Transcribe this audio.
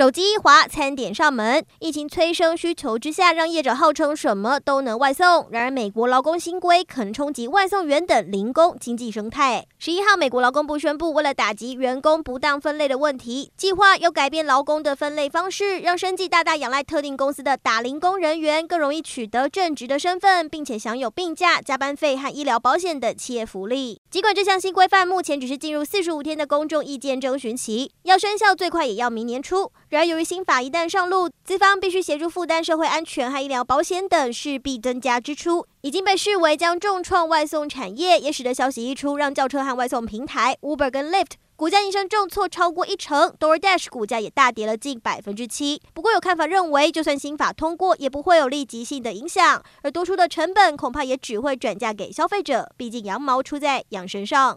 手机一滑，餐点上门。疫情催生需求之下，让业者号称什么都能外送。然而，美国劳工新规可能冲击外送员等零工经济生态。十一号，美国劳工部宣布，为了打击员工不当分类的问题，计划要改变劳工的分类方式，让生计大大仰赖特定公司的打零工人员更容易取得正职的身份，并且享有病假、加班费和医疗保险等企业福利。尽管这项新规范目前只是进入四十五天的公众意见征询期，要生效最快也要明年初。然而，由于新法一旦上路，资方必须协助负担社会安全和医疗保险等，势必增加支出，已经被视为将重创外送产业，也使得消息一出，让轿车和外送平台 Uber 跟 Lyft 股价应声重挫超过一成，DoorDash 股价也大跌了近百分之七。不过有看法认为，就算新法通过，也不会有立即性的影响，而多出的成本恐怕也只会转嫁给消费者，毕竟羊毛出在羊身上。